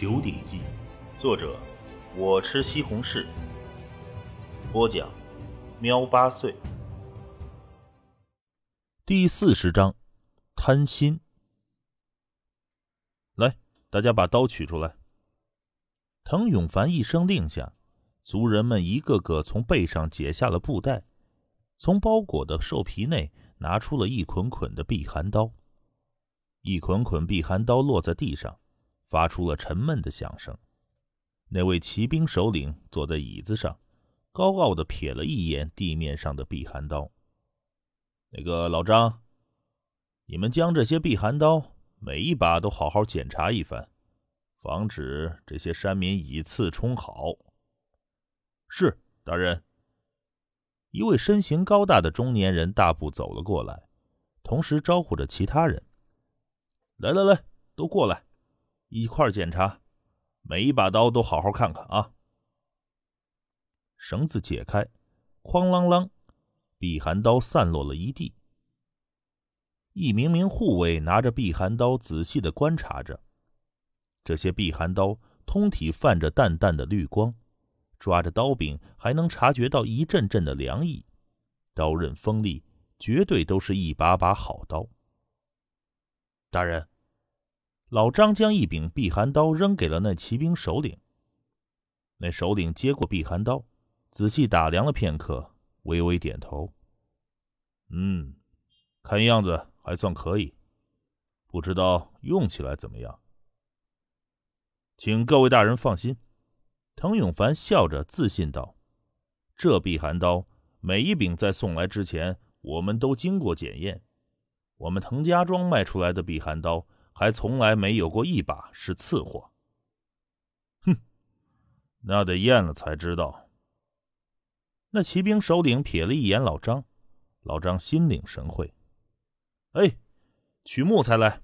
九鼎记》，作者我吃西红柿，播讲喵八岁。第四十章，贪心。来，大家把刀取出来。滕永凡一声令下，族人们一个个从背上解下了布袋，从包裹的兽皮内拿出了一捆捆的避寒刀。一捆捆避寒刀落在地上，发出了沉闷的响声。那位骑兵首领坐在椅子上，高傲地瞥了一眼地面上的避寒刀。那个老张，你们将这些避寒刀每一把都好好检查一番，防止这些山民以次充好。是大人。一位身形高大的中年人大步走了过来，同时招呼着其他人：“来来来，都过来，一块检查，每一把刀都好好看看啊。”绳子解开，哐啷啷。避寒刀散落了一地，一名名护卫拿着避寒刀仔细的观察着。这些避寒刀通体泛着淡淡的绿光，抓着刀柄还能察觉到一阵阵的凉意，刀刃锋利，绝对都是一把把好刀。大人，老张将一柄避寒刀扔给了那骑兵首领。那首领接过避寒刀，仔细打量了片刻。微微点头，嗯，看样子还算可以，不知道用起来怎么样。请各位大人放心，滕永凡笑着自信道：“这避寒刀每一柄在送来之前，我们都经过检验。我们滕家庄卖出来的避寒刀，还从来没有过一把是次货。”哼，那得验了才知道。那骑兵首领瞥了一眼老张，老张心领神会。哎，取木材来。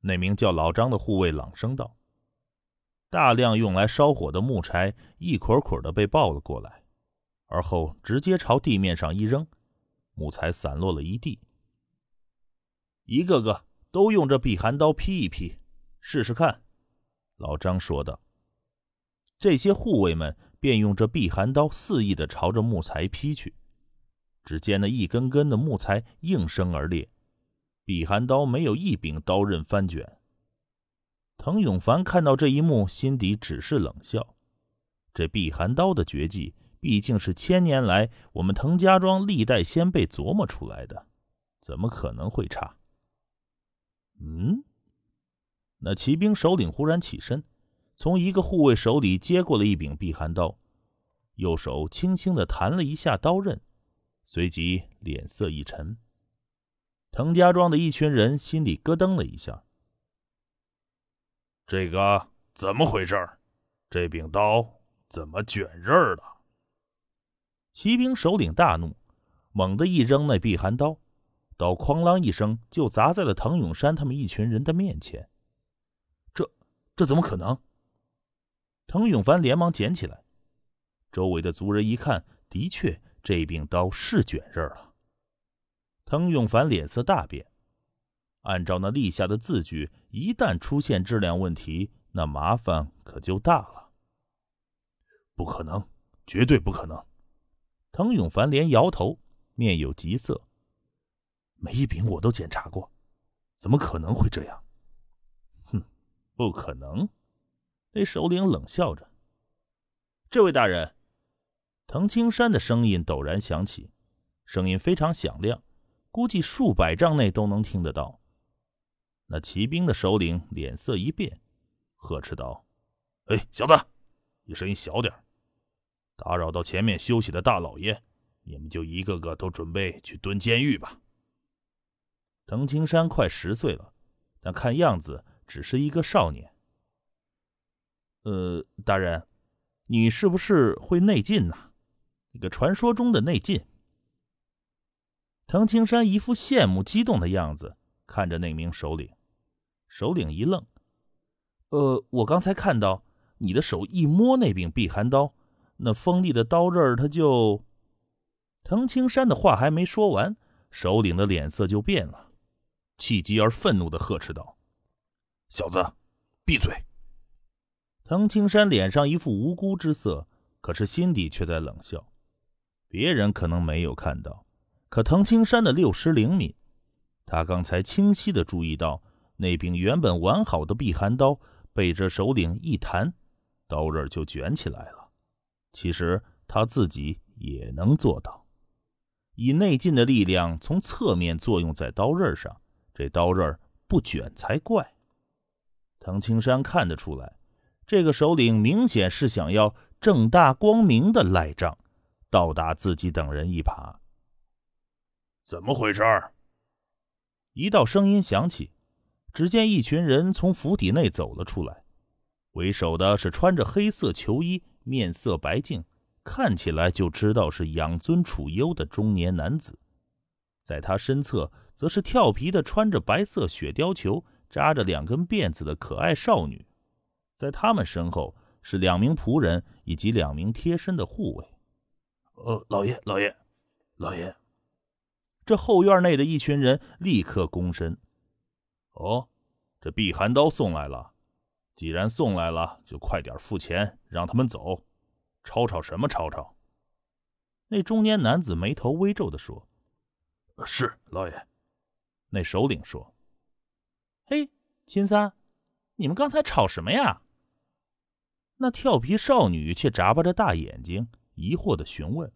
那名叫老张的护卫朗声道。大量用来烧火的木柴一捆捆的被抱了过来，而后直接朝地面上一扔，木材散落了一地。一个个都用这避寒刀劈一劈，试试看。老张说道。这些护卫们。便用这避寒刀肆意的朝着木材劈去，只见那一根根的木材应声而裂，避寒刀没有一柄刀刃翻卷。滕永凡看到这一幕，心底只是冷笑。这避寒刀的绝技，毕竟是千年来我们滕家庄历代先辈琢磨出来的，怎么可能会差？嗯，那骑兵首领忽然起身。从一个护卫手里接过了一柄避寒刀，右手轻轻的弹了一下刀刃，随即脸色一沉。滕家庄的一群人心里咯噔了一下。这个怎么回事？这柄刀怎么卷刃了？骑兵首领大怒，猛地一扔那避寒刀，刀哐啷一声就砸在了滕永山他们一群人的面前。这这怎么可能？滕永凡连忙捡起来，周围的族人一看，的确，这柄刀是卷刃了。滕永凡脸色大变，按照那立下的字据，一旦出现质量问题，那麻烦可就大了。不可能，绝对不可能！滕永凡连摇头，面有急色。每一柄我都检查过，怎么可能会这样？哼，不可能。那首领冷笑着：“这位大人。”滕青山的声音陡然响起，声音非常响亮，估计数百丈内都能听得到。那骑兵的首领脸色一变，呵斥道：“哎，小子，你声音小点打扰到前面休息的大老爷，你们就一个个都准备去蹲监狱吧。”滕青山快十岁了，但看样子只是一个少年。呃，大人，你是不是会内劲呐？那个传说中的内劲。滕青山一副羡慕激动的样子，看着那名首领。首领一愣：“呃，我刚才看到你的手一摸那柄避寒刀，那锋利的刀刃，他就……”滕青山的话还没说完，首领的脸色就变了，气急而愤怒的呵斥道：“小子，闭嘴！藤青山脸上一副无辜之色，可是心底却在冷笑。别人可能没有看到，可藤青山的六识灵敏，他刚才清晰的注意到，那柄原本完好的避寒刀被这首领一弹，刀刃就卷起来了。其实他自己也能做到，以内劲的力量从侧面作用在刀刃上，这刀刃不卷才怪。唐青山看得出来，这个首领明显是想要正大光明的赖账。倒打自己等人一耙，怎么回事？一道声音响起，只见一群人从府邸内走了出来，为首的是穿着黑色囚衣、面色白净，看起来就知道是养尊处优的中年男子。在他身侧，则是跳皮的穿着白色雪貂裘、扎着两根辫子的可爱少女。在他们身后是两名仆人以及两名贴身的护卫。呃，老爷，老爷，老爷，这后院内的一群人立刻躬身。哦，这避寒刀送来了。既然送来了，就快点付钱，让他们走。吵吵什么吵吵？那中年男子眉头微皱的说：“是老爷。”那首领说：“嘿，秦三，你们刚才吵什么呀？”那调皮少女却眨巴着大眼睛。疑惑的询问，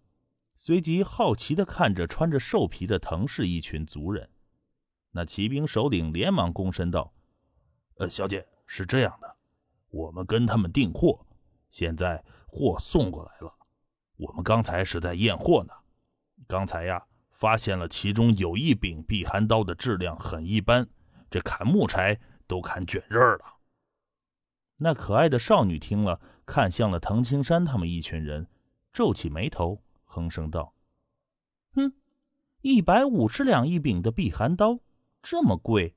随即好奇的看着穿着兽皮的藤氏一群族人。那骑兵首领连忙躬身道：“呃，小姐是这样的，我们跟他们订货，现在货送过来了。我们刚才是在验货呢。刚才呀，发现了其中有一柄避寒刀的质量很一般，这砍木柴都砍卷刃了。”那可爱的少女听了，看向了藤青山他们一群人。皱起眉头，哼声道：“哼，一百五十两一柄的避寒刀，这么贵，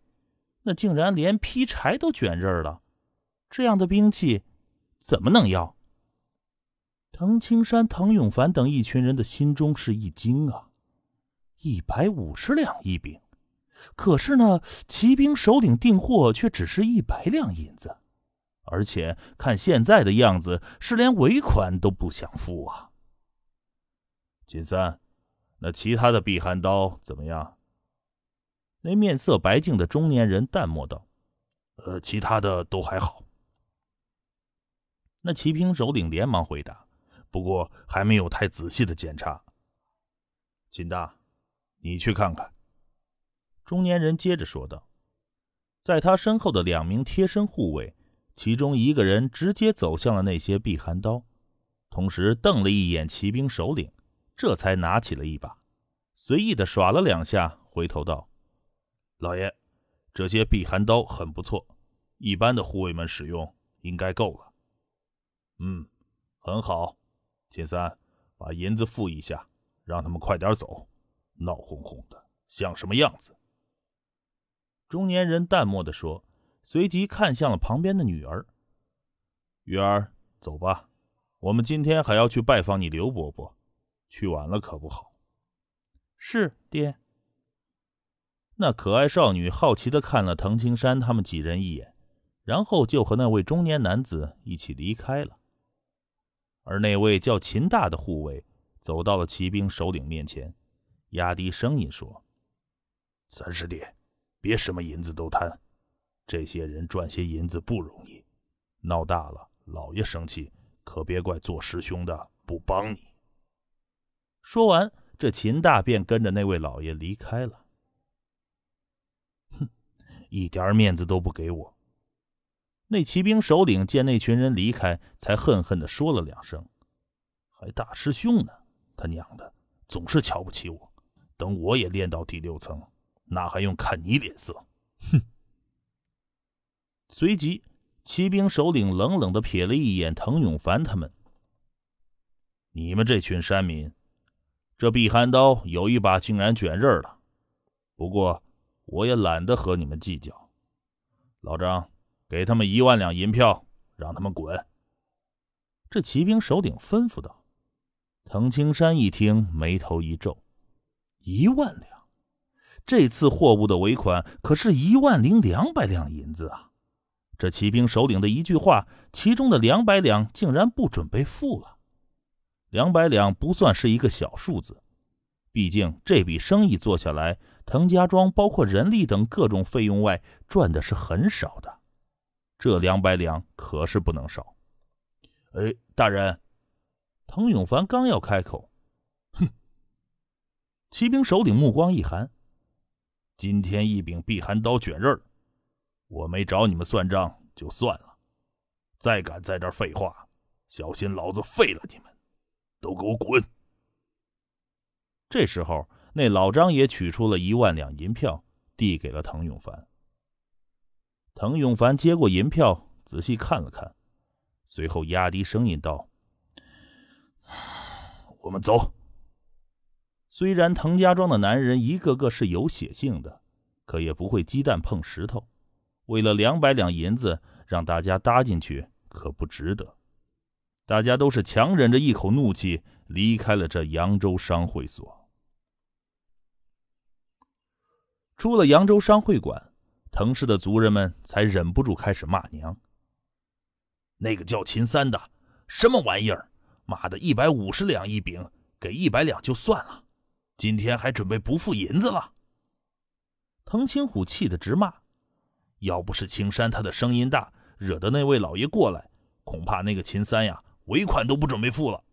那竟然连劈柴都卷刃了。这样的兵器，怎么能要？”藤青山、藤永凡等一群人的心中是一惊啊！一百五十两一柄，可是呢，骑兵首领订货却只是一百两银子，而且看现在的样子，是连尾款都不想付啊！金三，那其他的避寒刀怎么样？那面色白净的中年人淡漠道：“呃，其他的都还好。”那骑兵首领连忙回答：“不过还没有太仔细的检查。”秦大，你去看看。”中年人接着说道。在他身后的两名贴身护卫，其中一个人直接走向了那些避寒刀，同时瞪了一眼骑兵首领。这才拿起了一把，随意的耍了两下，回头道：“老爷，这些避寒刀很不错，一般的护卫们使用应该够了。”“嗯，很好。”秦三，把银子付一下，让他们快点走。闹哄哄的，像什么样子？”中年人淡漠的说，随即看向了旁边的女儿：“玉儿，走吧，我们今天还要去拜访你刘伯伯。”去晚了可不好。是爹。那可爱少女好奇的看了滕青山他们几人一眼，然后就和那位中年男子一起离开了。而那位叫秦大的护卫走到了骑兵首领面前，压低声音说：“三师弟，别什么银子都贪，这些人赚些银子不容易，闹大了老爷生气，可别怪做师兄的不帮你。”说完，这秦大便跟着那位老爷离开了。哼，一点面子都不给我。那骑兵首领见那群人离开，才恨恨的说了两声：“还大师兄呢，他娘的，总是瞧不起我。等我也练到第六层，那还用看你脸色？”哼。随即，骑兵首领冷冷的瞥了一眼滕永凡他们：“你们这群山民。”这避寒刀有一把竟然卷刃了，不过我也懒得和你们计较。老张，给他们一万两银票，让他们滚。这骑兵首领吩咐道。滕青山一听，眉头一皱：一万两，这次货物的尾款可是一万零两百两银子啊！这骑兵首领的一句话，其中的两百两竟然不准备付了。两百两不算是一个小数字，毕竟这笔生意做下来，滕家庄包括人力等各种费用外，赚的是很少的。这两百两可是不能少。哎，大人，滕永凡刚要开口，骑兵首领目光一寒：“今天一柄避寒刀卷刃我没找你们算账就算了，再敢在这儿废话，小心老子废了你们！都给我滚！”这时候，那老张也取出了一万两银票，递给了滕永凡。滕永凡接过银票，仔细看了看，随后压低声音道：“我们走。”虽然滕家庄的男人一个个是有血性的，可也不会鸡蛋碰石头。为了两百两银子，让大家搭进去，可不值得。大家都是强忍着一口怒气，离开了这扬州商会所。出了扬州商会馆。滕氏的族人们才忍不住开始骂娘。那个叫秦三的，什么玩意儿？妈的，一百五十两一饼，给一百两就算了，今天还准备不付银子了。滕青虎气得直骂：“要不是青山他的声音大，惹得那位老爷过来，恐怕那个秦三呀，尾款都不准备付了。”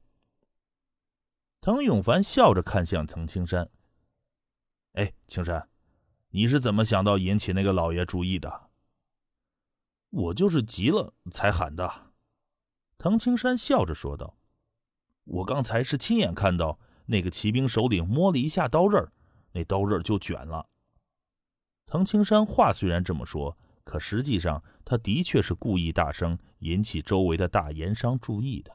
滕永凡笑着看向滕青山：“哎，青山。”你是怎么想到引起那个老爷注意的？我就是急了才喊的。滕青山笑着说道：“我刚才是亲眼看到那个骑兵首领摸了一下刀刃，那刀刃就卷了。”滕青山话虽然这么说，可实际上他的确是故意大声引起周围的大盐商注意的。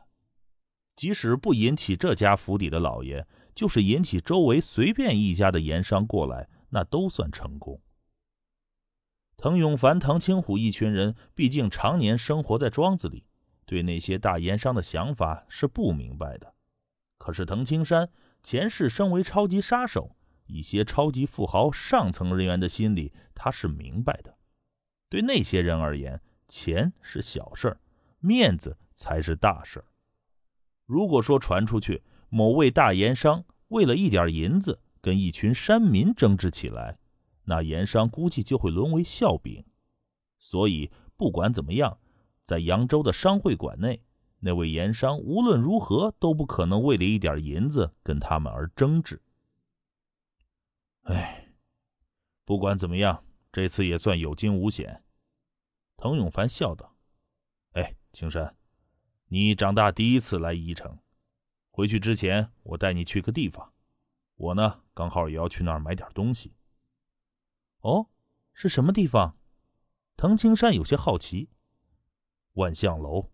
即使不引起这家府邸的老爷，就是引起周围随便一家的盐商过来。那都算成功。滕永凡、滕青虎一群人，毕竟常年生活在庄子里，对那些大盐商的想法是不明白的。可是滕青山前世身为超级杀手，一些超级富豪上层人员的心理他是明白的。对那些人而言，钱是小事儿，面子才是大事儿。如果说传出去，某位大盐商为了一点银子，跟一群山民争执起来，那盐商估计就会沦为笑柄。所以不管怎么样，在扬州的商会馆内，那位盐商无论如何都不可能为了一点银子跟他们而争执。哎，不管怎么样，这次也算有惊无险。滕永凡笑道：“哎，青山，你长大第一次来宜城，回去之前，我带你去个地方。”我呢，刚好也要去那儿买点东西。哦，是什么地方？滕青山有些好奇。万象楼。